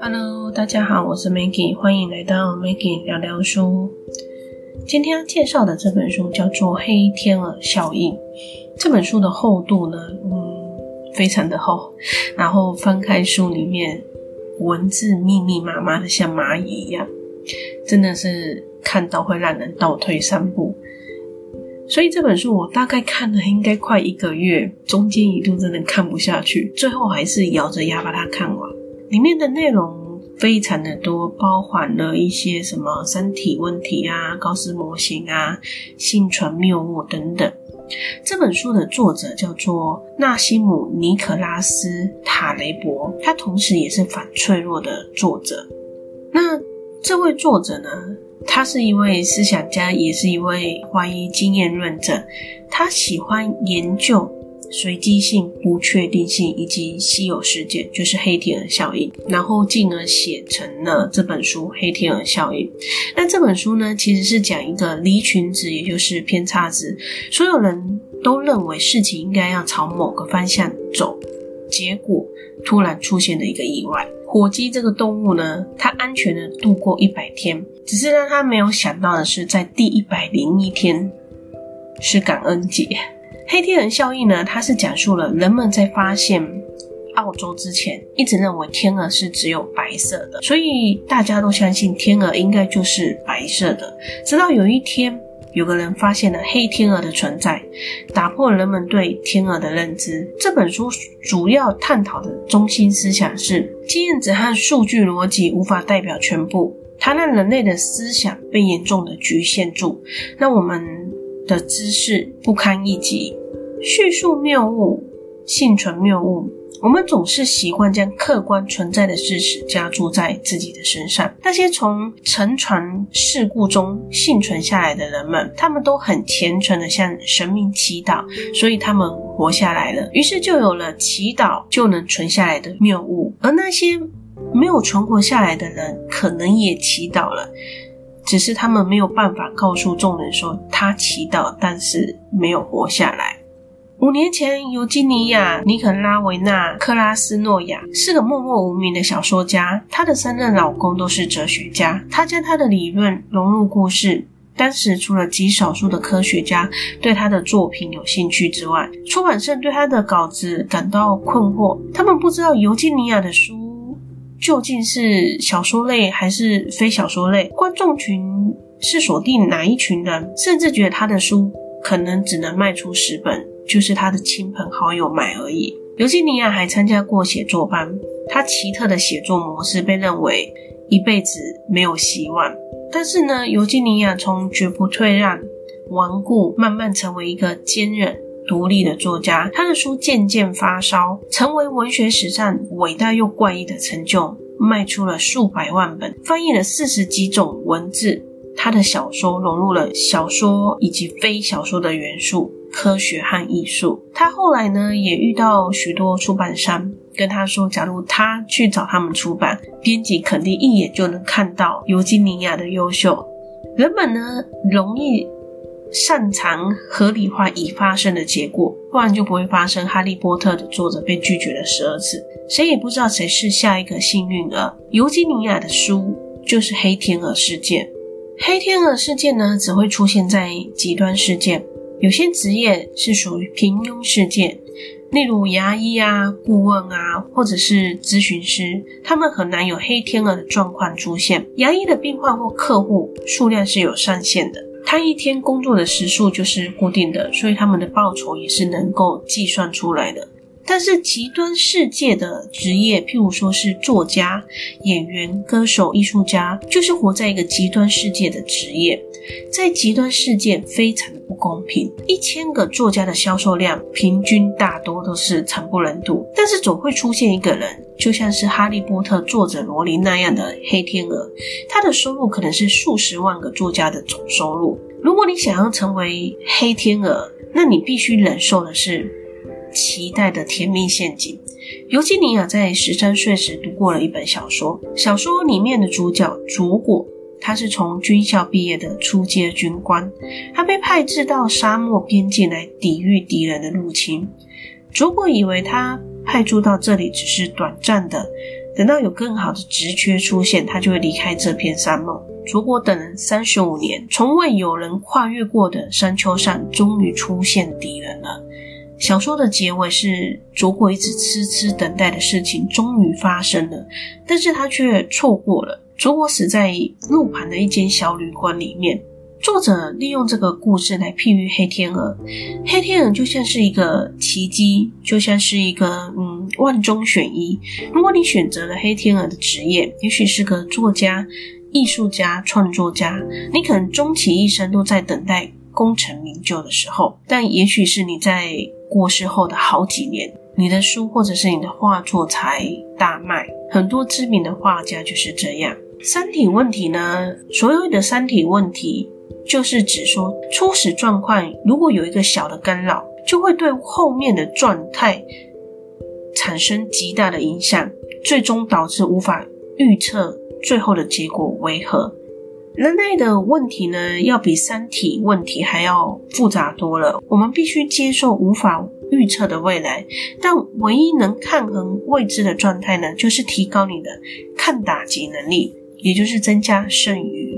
Hello，大家好，我是 Maggie，欢迎来到 Maggie 聊聊书。今天要介绍的这本书叫做《黑天鹅效应》。这本书的厚度呢，嗯，非常的厚。然后翻开书里面，文字密密麻麻的，像蚂蚁一样，真的是看到会让人倒退三步。所以这本书我大概看了应该快一个月，中间一度真的看不下去，最后还是咬着牙把它看完。里面的内容。非常的多，包含了一些什么身体问题啊、高斯模型啊、幸存谬误等等。这本书的作者叫做纳西姆·尼可拉斯·塔雷伯，他同时也是反脆弱的作者。那这位作者呢，他是一位思想家，也是一位怀疑经验论者。他喜欢研究。随机性、不确定性以及稀有事件，就是黑天鹅效应，然后进而写成了这本书《黑天鹅效应》。那这本书呢，其实是讲一个离群值，也就是偏差值，所有人都认为事情应该要朝某个方向走，结果突然出现了一个意外。火鸡这个动物呢，它安全的度过一百天，只是让他没有想到的是，在第一百零一天是感恩节。黑天鹅效应呢，它是讲述了人们在发现澳洲之前，一直认为天鹅是只有白色的，所以大家都相信天鹅应该就是白色的。直到有一天，有个人发现了黑天鹅的存在，打破人们对天鹅的认知。这本书主要探讨的中心思想是：经验值和数据逻辑无法代表全部，它让人类的思想被严重的局限住，让我们的知识不堪一击。叙述谬误、幸存谬误，我们总是习惯将客观存在的事实加注在自己的身上。那些从沉船事故中幸存下来的人们，他们都很虔诚地向神明祈祷，所以他们活下来了。于是就有了祈祷就能存下来的谬误。而那些没有存活下来的人，可能也祈祷了，只是他们没有办法告诉众人说他祈祷，但是没有活下来。五年前，尤金尼亚·尼可拉维娜·克拉斯诺亚是个默默无名的小说家。她的三任老公都是哲学家。她将她的理论融入故事。当时，除了极少数的科学家对她的作品有兴趣之外，出版社对她的稿子感到困惑。他们不知道尤金尼亚的书究竟是小说类还是非小说类，观众群是锁定哪一群人，甚至觉得他的书可能只能卖出十本。就是他的亲朋好友买而已。尤金尼亚还参加过写作班，他奇特的写作模式被认为一辈子没有希望。但是呢，尤金尼亚从绝不退让、顽固，慢慢成为一个坚韧、独立的作家。他的书渐渐发烧，成为文学史上伟大又怪异的成就，卖出了数百万本，翻译了四十几种文字。他的小说融入了小说以及非小说的元素。科学和艺术。他后来呢，也遇到许多出版商，跟他说，假如他去找他们出版，编辑肯定一眼就能看到尤金尼亚的优秀。人们呢，容易擅长合理化已发生的结果，不然就不会发生《哈利波特》的作者被拒绝了十二次。谁也不知道谁是下一个幸运儿。尤金尼亚的书就是黑天鹅事件。黑天鹅事件呢，只会出现在极端事件。有些职业是属于平庸事件，例如牙医啊、顾问啊，或者是咨询师，他们很难有黑天鹅的状况出现。牙医的病患或客户数量是有上限的，他一天工作的时数就是固定的，所以他们的报酬也是能够计算出来的。但是极端世界的职业，譬如说是作家、演员、歌手、艺术家，就是活在一个极端世界的职业。在极端事件非常的不公平，一千个作家的销售量平均大多都是惨不忍睹，但是总会出现一个人，就像是哈利波特作者罗琳那样的黑天鹅，他的收入可能是数十万个作家的总收入。如果你想要成为黑天鹅，那你必须忍受的是。期待的甜蜜陷阱。尤金尼亚在十三岁时读过了一本小说，小说里面的主角佐果，他是从军校毕业的初阶军官，他被派至到沙漠边境来抵御敌人的入侵。如果以为他派驻到这里只是短暂的，等到有更好的职缺出现，他就会离开这片沙漠。如果等了三十五年，从未有人跨越过的山丘上，终于出现敌人了。小说的结尾是卓果一直痴痴等待的事情终于发生了，但是他却错过了。卓果死在路旁的一间小旅馆里面。作者利用这个故事来譬喻黑天鹅，黑天鹅就像是一个奇迹，就像是一个嗯万中选一。如果你选择了黑天鹅的职业，也许是个作家、艺术家、创作家，你可能终其一生都在等待功成名就的时候，但也许是你在过世后的好几年，你的书或者是你的画作才大卖。很多知名的画家就是这样。三体问题呢？所有的三体问题。就是指说，初始状况如果有一个小的干扰，就会对后面的状态产生极大的影响，最终导致无法预测最后的结果为何。人类的问题呢，要比三体问题还要复杂多了。我们必须接受无法预测的未来，但唯一能抗衡未知的状态呢，就是提高你的抗打击能力，也就是增加剩余。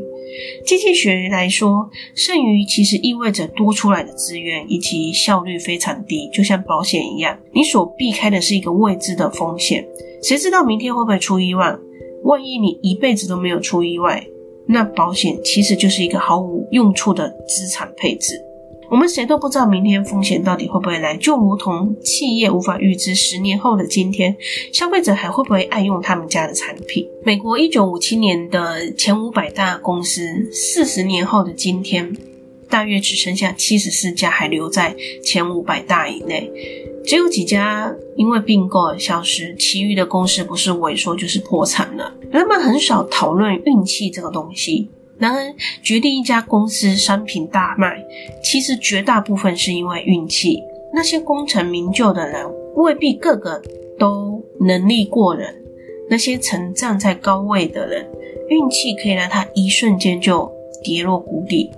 经济学来说，剩余其实意味着多出来的资源以及效率非常低，就像保险一样，你所避开的是一个未知的风险。谁知道明天会不会出意外？万一你一辈子都没有出意外，那保险其实就是一个毫无用处的资产配置。我们谁都不知道明天风险到底会不会来，就如同企业无法预知十年后的今天，消费者还会不会爱用他们家的产品。美国一九五七年的前五百大公司，四十年后的今天，大约只剩下七十四家还留在前五百大以内，只有几家因为并购而消失，其余的公司不是萎缩就是破产了。人们很少讨论运气这个东西。然而，决定一家公司商品大卖，其实绝大部分是因为运气。那些功成名就的人，未必个个都能力过人；那些曾站在高位的人，运气可以让他一瞬间就跌落谷底。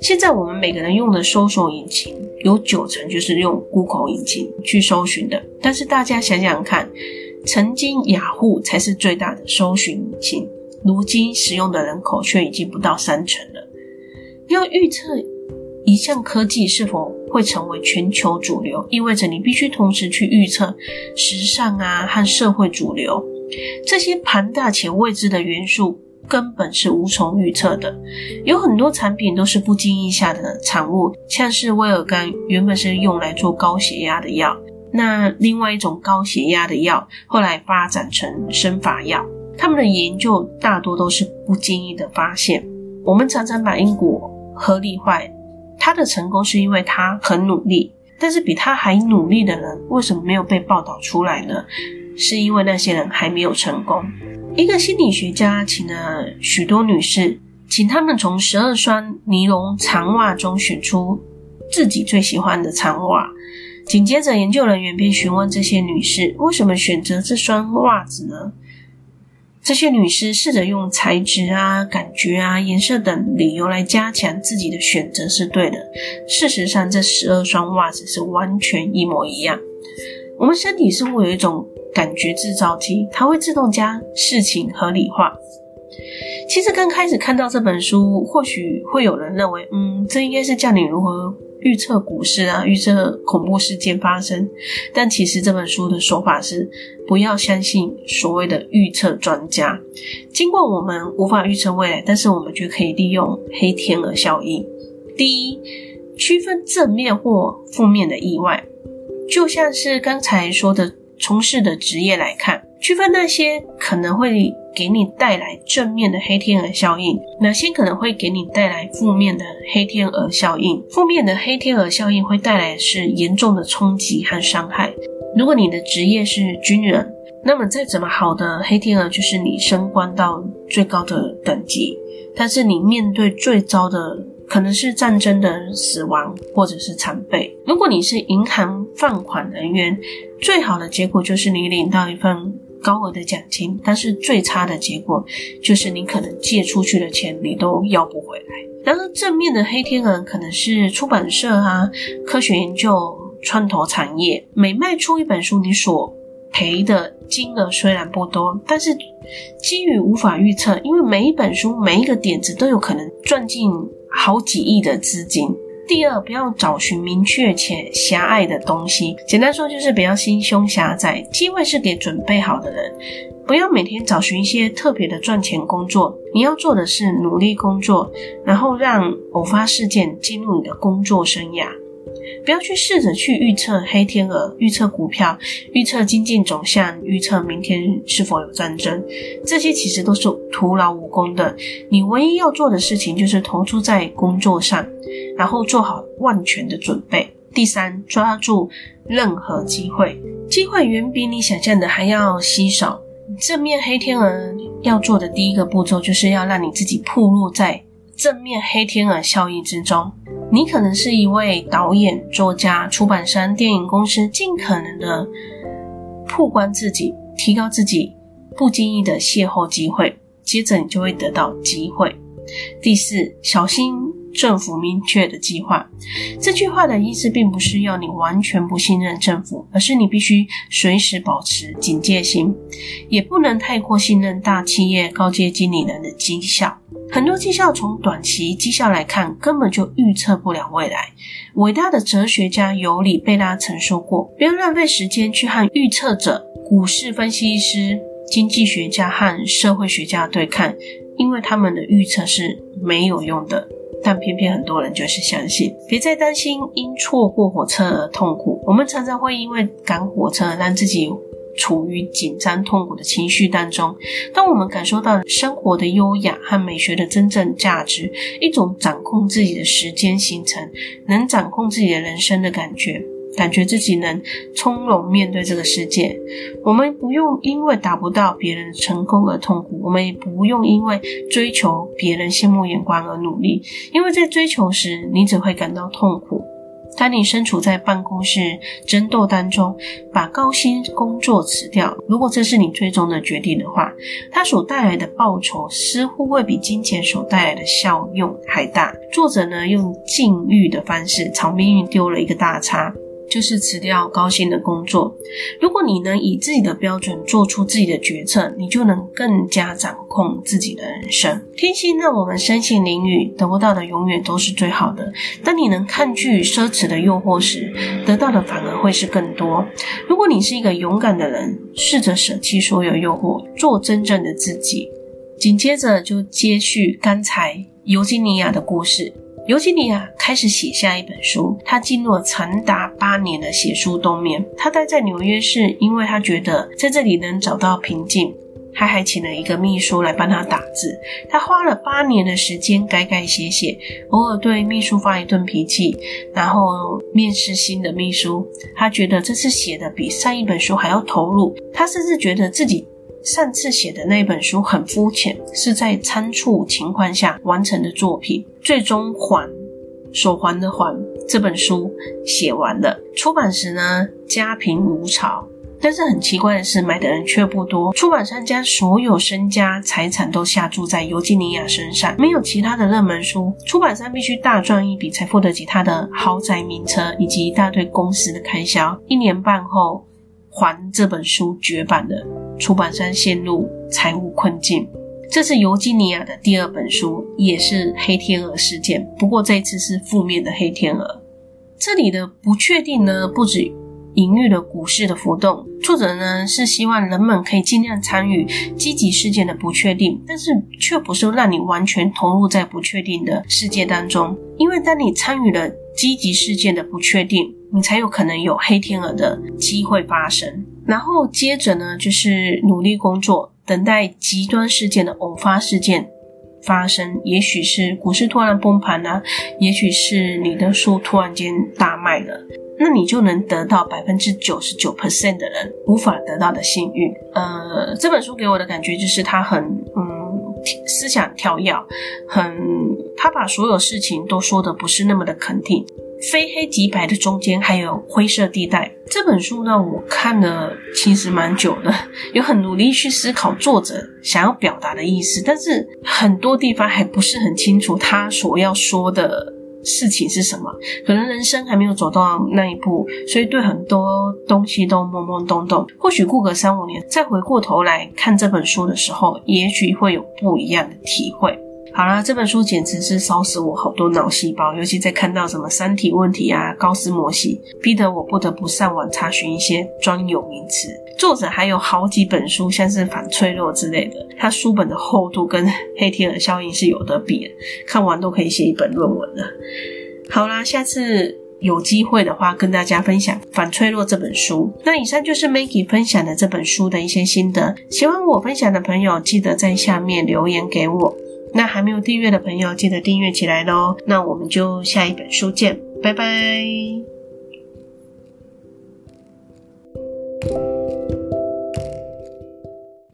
现在我们每个人用的搜索引擎，有九成就是用 Google 引擎去搜寻的。但是大家想想看，曾经雅虎才是最大的搜寻引擎。如今使用的人口却已经不到三成了。要预测一项科技是否会成为全球主流，意味着你必须同时去预测时尚啊和社会主流。这些庞大且未知的元素根本是无从预测的。有很多产品都是不经意下的产物，像是威尔刚原本是用来做高血压的药，那另外一种高血压的药后来发展成生发药。他们的研究大多都是不经意的发现。我们常常把因果合理化，他的成功是因为他很努力，但是比他还努力的人为什么没有被报道出来呢？是因为那些人还没有成功。一个心理学家请了许多女士，请她们从十二双尼龙长袜中选出自己最喜欢的长袜。紧接着，研究人员便询问这些女士为什么选择这双袜子呢？这些女士试着用材质啊、感觉啊、颜色等理由来加强自己的选择是对的。事实上，这十二双袜子是完全一模一样。我们身体似乎有一种感觉制造机，它会自动将事情合理化。其实刚开始看到这本书，或许会有人认为，嗯，这应该是教你如何。预测股市啊，预测恐怖事件发生，但其实这本书的说法是不要相信所谓的预测专家。尽管我们无法预测未来，但是我们却可以利用黑天鹅效应。第一，区分正面或负面的意外，就像是刚才说的从事的职业来看，区分那些可能会。给你带来正面的黑天鹅效应，哪些可能会给你带来负面的黑天鹅效应？负面的黑天鹅效应会带来是严重的冲击和伤害。如果你的职业是军人，那么再怎么好的黑天鹅就是你升官到最高的等级，但是你面对最糟的可能是战争的死亡或者是残废。如果你是银行放款人员，最好的结果就是你领到一份。高额的奖金，但是最差的结果就是你可能借出去的钱你都要不回来。然而正面的黑天鹅可能是出版社啊、科学研究创投产业。每卖出一本书，你所赔的金额虽然不多，但是基于无法预测，因为每一本书、每一个点子都有可能赚进好几亿的资金。第二，不要找寻明确且狭隘的东西。简单说，就是不要心胸狭窄。机会是给准备好的人。不要每天找寻一些特别的赚钱工作。你要做的是努力工作，然后让偶发事件进入你的工作生涯。不要去试着去预测黑天鹅、预测股票、预测经济走向、预测明天是否有战争，这些其实都是徒劳无功的。你唯一要做的事情就是投注在工作上，然后做好万全的准备。第三，抓住任何机会，机会远比你想象的还要稀少。正面黑天鹅要做的第一个步骤，就是要让你自己暴露在正面黑天鹅效应之中。你可能是一位导演、作家、出版商、电影公司，尽可能的曝光自己，提高自己不经意的邂逅机会，接着你就会得到机会。第四，小心政府明确的计划。这句话的意思并不是要你完全不信任政府，而是你必须随时保持警戒心，也不能太过信任大企业高阶经理人的绩效。很多绩效从短期绩效来看，根本就预测不了未来。伟大的哲学家尤里贝拉曾说过：“不要浪费时间去和预测者、股市分析师、经济学家和社会学家对抗，因为他们的预测是没有用的。”但偏偏很多人就是相信。别再担心因错过火车而痛苦。我们常常会因为赶火车而让自己。处于紧张痛苦的情绪当中，当我们感受到生活的优雅和美学的真正价值，一种掌控自己的时间行程，能掌控自己的人生的感觉，感觉自己能从容面对这个世界。我们不用因为达不到别人的成功而痛苦，我们也不用因为追求别人羡慕眼光而努力，因为在追求时，你只会感到痛苦。当你身处在办公室争斗当中，把高薪工作辞掉，如果这是你最终的决定的话，它所带来的报酬似乎会比金钱所带来的效用还大。作者呢，用禁欲的方式朝命运丢了一个大叉。就是辞掉高薪的工作。如果你能以自己的标准做出自己的决策，你就能更加掌控自己的人生。天心让我们身陷囹圄，得不到的永远都是最好的。当你能抗拒奢侈的诱惑时，得到的反而会是更多。如果你是一个勇敢的人，试着舍弃所有诱惑，做真正的自己。紧接着就接续刚才尤金尼亚的故事。尤金尼亚开始写下一本书，他进入了长达八年的写书冬眠。他待在纽约市，因为他觉得在这里能找到平静。他还请了一个秘书来帮他打字。他花了八年的时间改改写写，偶尔对秘书发一顿脾气，然后面试新的秘书。他觉得这次写的比上一本书还要投入。他甚至觉得自己。上次写的那本书很肤浅，是在仓促情况下完成的作品。最终还所还的还，这本书写完了。出版时呢，家贫如潮，但是很奇怪的是，买的人却不多。出版商将所有身家财产都下注在尤金尼亚身上，没有其他的热门书，出版商必须大赚一笔才付得起他的豪宅名车以及一大堆公司的开销。一年半后，还这本书绝版了。出版商陷入财务困境，这是尤金尼亚的第二本书，也是黑天鹅事件。不过这一次是负面的黑天鹅。这里的不确定呢，不止隐喻了股市的浮动。作者呢是希望人们可以尽量参与积极事件的不确定，但是却不是让你完全投入在不确定的世界当中。因为当你参与了积极事件的不确定，你才有可能有黑天鹅的机会发生。然后接着呢，就是努力工作，等待极端事件的偶发事件发生。也许是股市突然崩盘啊，也许是你的书突然间大卖了，那你就能得到百分之九十九 percent 的人无法得到的幸运。呃，这本书给我的感觉就是它很嗯思想跳跃，很他把所有事情都说的不是那么的肯定。非黑即白的中间还有灰色地带。这本书呢，我看了其实蛮久的，有很努力去思考作者想要表达的意思，但是很多地方还不是很清楚他所要说的事情是什么，可能人生还没有走到那一步，所以对很多东西都懵懵懂懂。或许过个三五年，再回过头来看这本书的时候，也许会有不一样的体会。好啦，这本书简直是烧死我好多脑细胞，尤其在看到什么三体问题啊、高斯模型，逼得我不得不上网查询一些专有名词。作者还有好几本书，像是反脆弱之类的，他书本的厚度跟黑天鹅效应是有得比的，看完都可以写一本论文了。好啦，下次有机会的话，跟大家分享《反脆弱》这本书。那以上就是 Maggie 分享的这本书的一些心得。喜欢我分享的朋友，记得在下面留言给我。那还没有订阅的朋友，记得订阅起来喽。那我们就下一本书见，拜拜。